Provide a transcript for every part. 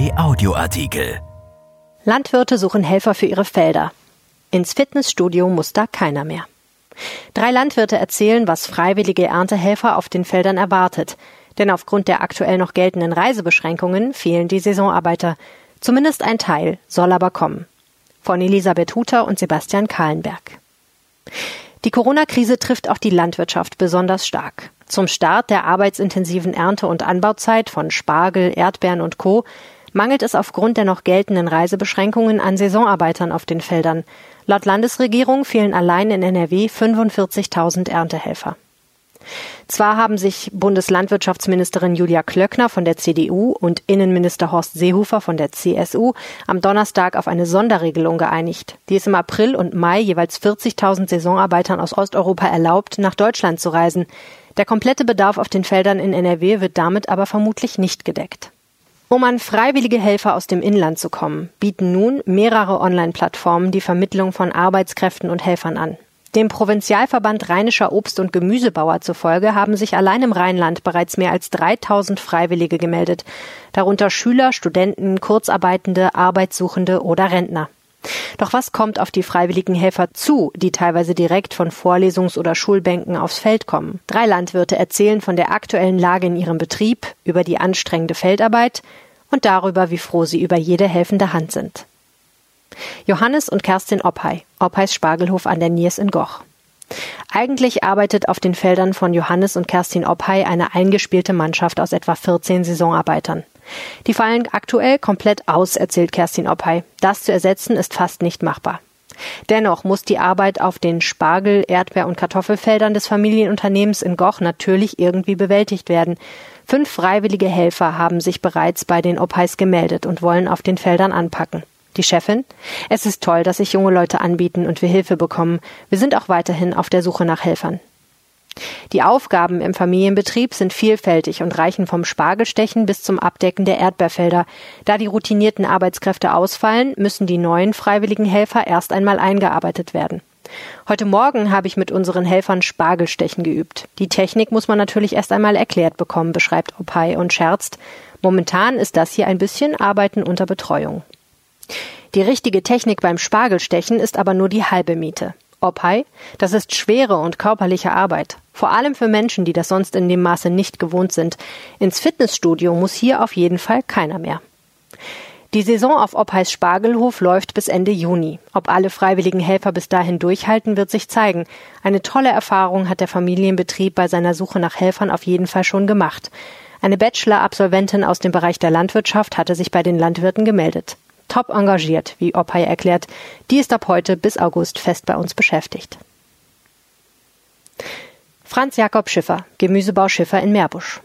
Kai Audioartikel. Landwirte suchen Helfer für ihre Felder. Ins Fitnessstudio muss da keiner mehr. Drei Landwirte erzählen, was freiwillige Erntehelfer auf den Feldern erwartet. Denn aufgrund der aktuell noch geltenden Reisebeschränkungen fehlen die Saisonarbeiter. Zumindest ein Teil soll aber kommen. Von Elisabeth Huter und Sebastian Kahlenberg. Die Corona-Krise trifft auch die Landwirtschaft besonders stark. Zum Start der arbeitsintensiven Ernte- und Anbauzeit von Spargel, Erdbeeren und Co. mangelt es aufgrund der noch geltenden Reisebeschränkungen an Saisonarbeitern auf den Feldern. Laut Landesregierung fehlen allein in NRW 45.000 Erntehelfer. Zwar haben sich Bundeslandwirtschaftsministerin Julia Klöckner von der CDU und Innenminister Horst Seehofer von der CSU am Donnerstag auf eine Sonderregelung geeinigt, die es im April und Mai jeweils 40.000 Saisonarbeitern aus Osteuropa erlaubt, nach Deutschland zu reisen. Der komplette Bedarf auf den Feldern in NRW wird damit aber vermutlich nicht gedeckt. Um an freiwillige Helfer aus dem Inland zu kommen, bieten nun mehrere Online-Plattformen die Vermittlung von Arbeitskräften und Helfern an. Dem Provinzialverband Rheinischer Obst- und Gemüsebauer zufolge haben sich allein im Rheinland bereits mehr als 3000 Freiwillige gemeldet, darunter Schüler, Studenten, Kurzarbeitende, Arbeitssuchende oder Rentner. Doch was kommt auf die freiwilligen Helfer zu, die teilweise direkt von Vorlesungs- oder Schulbänken aufs Feld kommen? Drei Landwirte erzählen von der aktuellen Lage in ihrem Betrieb, über die anstrengende Feldarbeit und darüber, wie froh sie über jede helfende Hand sind. Johannes und Kerstin Oppey, Oppeys Spargelhof an der Niers in Goch. Eigentlich arbeitet auf den Feldern von Johannes und Kerstin Oppey eine eingespielte Mannschaft aus etwa 14 Saisonarbeitern. Die fallen aktuell komplett aus, erzählt Kerstin Oppey. Das zu ersetzen ist fast nicht machbar. Dennoch muss die Arbeit auf den Spargel-, Erdbeer- und Kartoffelfeldern des Familienunternehmens in Goch natürlich irgendwie bewältigt werden. Fünf freiwillige Helfer haben sich bereits bei den Oppeis gemeldet und wollen auf den Feldern anpacken. Die Chefin? Es ist toll, dass sich junge Leute anbieten und wir Hilfe bekommen. Wir sind auch weiterhin auf der Suche nach Helfern. Die Aufgaben im Familienbetrieb sind vielfältig und reichen vom Spargelstechen bis zum Abdecken der Erdbeerfelder. Da die routinierten Arbeitskräfte ausfallen, müssen die neuen freiwilligen Helfer erst einmal eingearbeitet werden. Heute Morgen habe ich mit unseren Helfern Spargelstechen geübt. Die Technik muss man natürlich erst einmal erklärt bekommen, beschreibt Opay und scherzt. Momentan ist das hier ein bisschen Arbeiten unter Betreuung. Die richtige Technik beim Spargelstechen ist aber nur die halbe Miete. Opay, das ist schwere und körperliche Arbeit. Vor allem für Menschen, die das sonst in dem Maße nicht gewohnt sind. Ins Fitnessstudio muss hier auf jeden Fall keiner mehr. Die Saison auf Oppeis Spargelhof läuft bis Ende Juni. Ob alle freiwilligen Helfer bis dahin durchhalten, wird sich zeigen. Eine tolle Erfahrung hat der Familienbetrieb bei seiner Suche nach Helfern auf jeden Fall schon gemacht. Eine Bachelor-Absolventin aus dem Bereich der Landwirtschaft hatte sich bei den Landwirten gemeldet top engagiert, wie Opay erklärt. Die ist ab heute bis August fest bei uns beschäftigt. Franz Jakob Schiffer, Gemüsebau Schiffer in Meerbusch.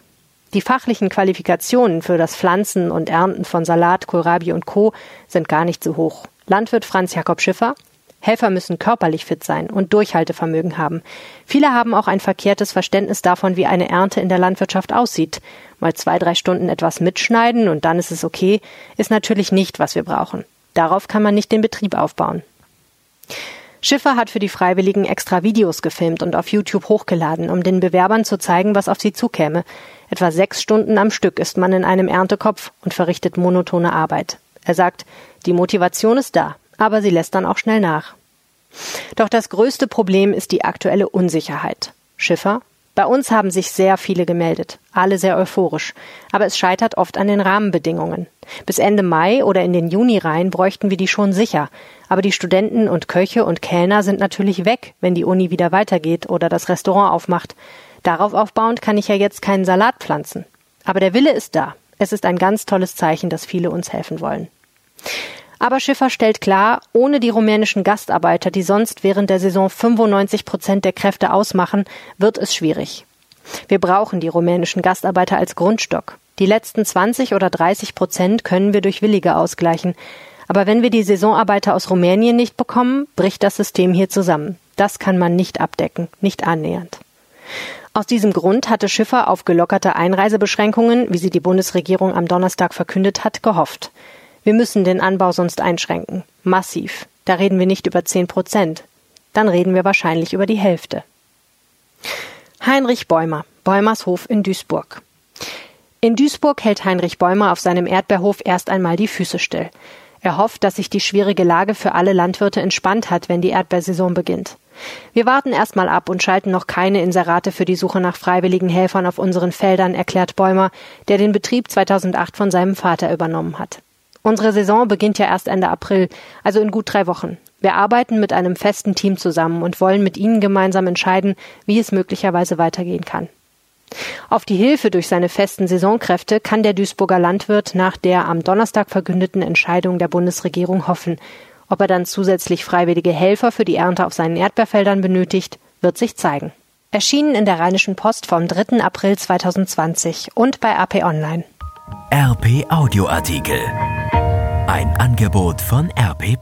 Die fachlichen Qualifikationen für das Pflanzen und Ernten von Salat, Kohlrabi und Co. sind gar nicht so hoch. Landwirt Franz Jakob Schiffer Helfer müssen körperlich fit sein und Durchhaltevermögen haben. Viele haben auch ein verkehrtes Verständnis davon, wie eine Ernte in der Landwirtschaft aussieht. Mal zwei, drei Stunden etwas mitschneiden und dann ist es okay, ist natürlich nicht, was wir brauchen. Darauf kann man nicht den Betrieb aufbauen. Schiffer hat für die Freiwilligen extra Videos gefilmt und auf YouTube hochgeladen, um den Bewerbern zu zeigen, was auf sie zukäme. Etwa sechs Stunden am Stück ist man in einem Erntekopf und verrichtet monotone Arbeit. Er sagt, die Motivation ist da aber sie lässt dann auch schnell nach. Doch das größte Problem ist die aktuelle Unsicherheit. Schiffer? Bei uns haben sich sehr viele gemeldet, alle sehr euphorisch, aber es scheitert oft an den Rahmenbedingungen. Bis Ende Mai oder in den Juni rein bräuchten wir die schon sicher, aber die Studenten und Köche und Kellner sind natürlich weg, wenn die Uni wieder weitergeht oder das Restaurant aufmacht. Darauf aufbauend kann ich ja jetzt keinen Salat pflanzen. Aber der Wille ist da. Es ist ein ganz tolles Zeichen, dass viele uns helfen wollen. Aber Schiffer stellt klar, ohne die rumänischen Gastarbeiter, die sonst während der Saison 95 Prozent der Kräfte ausmachen, wird es schwierig. Wir brauchen die rumänischen Gastarbeiter als Grundstock. Die letzten 20 oder 30 Prozent können wir durch Willige ausgleichen. Aber wenn wir die Saisonarbeiter aus Rumänien nicht bekommen, bricht das System hier zusammen. Das kann man nicht abdecken, nicht annähernd. Aus diesem Grund hatte Schiffer auf gelockerte Einreisebeschränkungen, wie sie die Bundesregierung am Donnerstag verkündet hat, gehofft. Wir müssen den Anbau sonst einschränken. Massiv. Da reden wir nicht über zehn Prozent. Dann reden wir wahrscheinlich über die Hälfte. Heinrich Bäumer, Bäumers Hof in Duisburg. In Duisburg hält Heinrich Bäumer auf seinem Erdbeerhof erst einmal die Füße still. Er hofft, dass sich die schwierige Lage für alle Landwirte entspannt hat, wenn die Erdbeersaison beginnt. Wir warten erstmal ab und schalten noch keine Inserate für die Suche nach freiwilligen Helfern auf unseren Feldern, erklärt Bäumer, der den Betrieb 2008 von seinem Vater übernommen hat. Unsere Saison beginnt ja erst Ende April, also in gut drei Wochen. Wir arbeiten mit einem festen Team zusammen und wollen mit Ihnen gemeinsam entscheiden, wie es möglicherweise weitergehen kann. Auf die Hilfe durch seine festen Saisonkräfte kann der Duisburger Landwirt nach der am Donnerstag verkündeten Entscheidung der Bundesregierung hoffen. Ob er dann zusätzlich freiwillige Helfer für die Ernte auf seinen Erdbeerfeldern benötigt, wird sich zeigen. Erschienen in der Rheinischen Post vom 3. April 2020 und bei AP Online. RP Audioartikel. Ein Angebot von RP.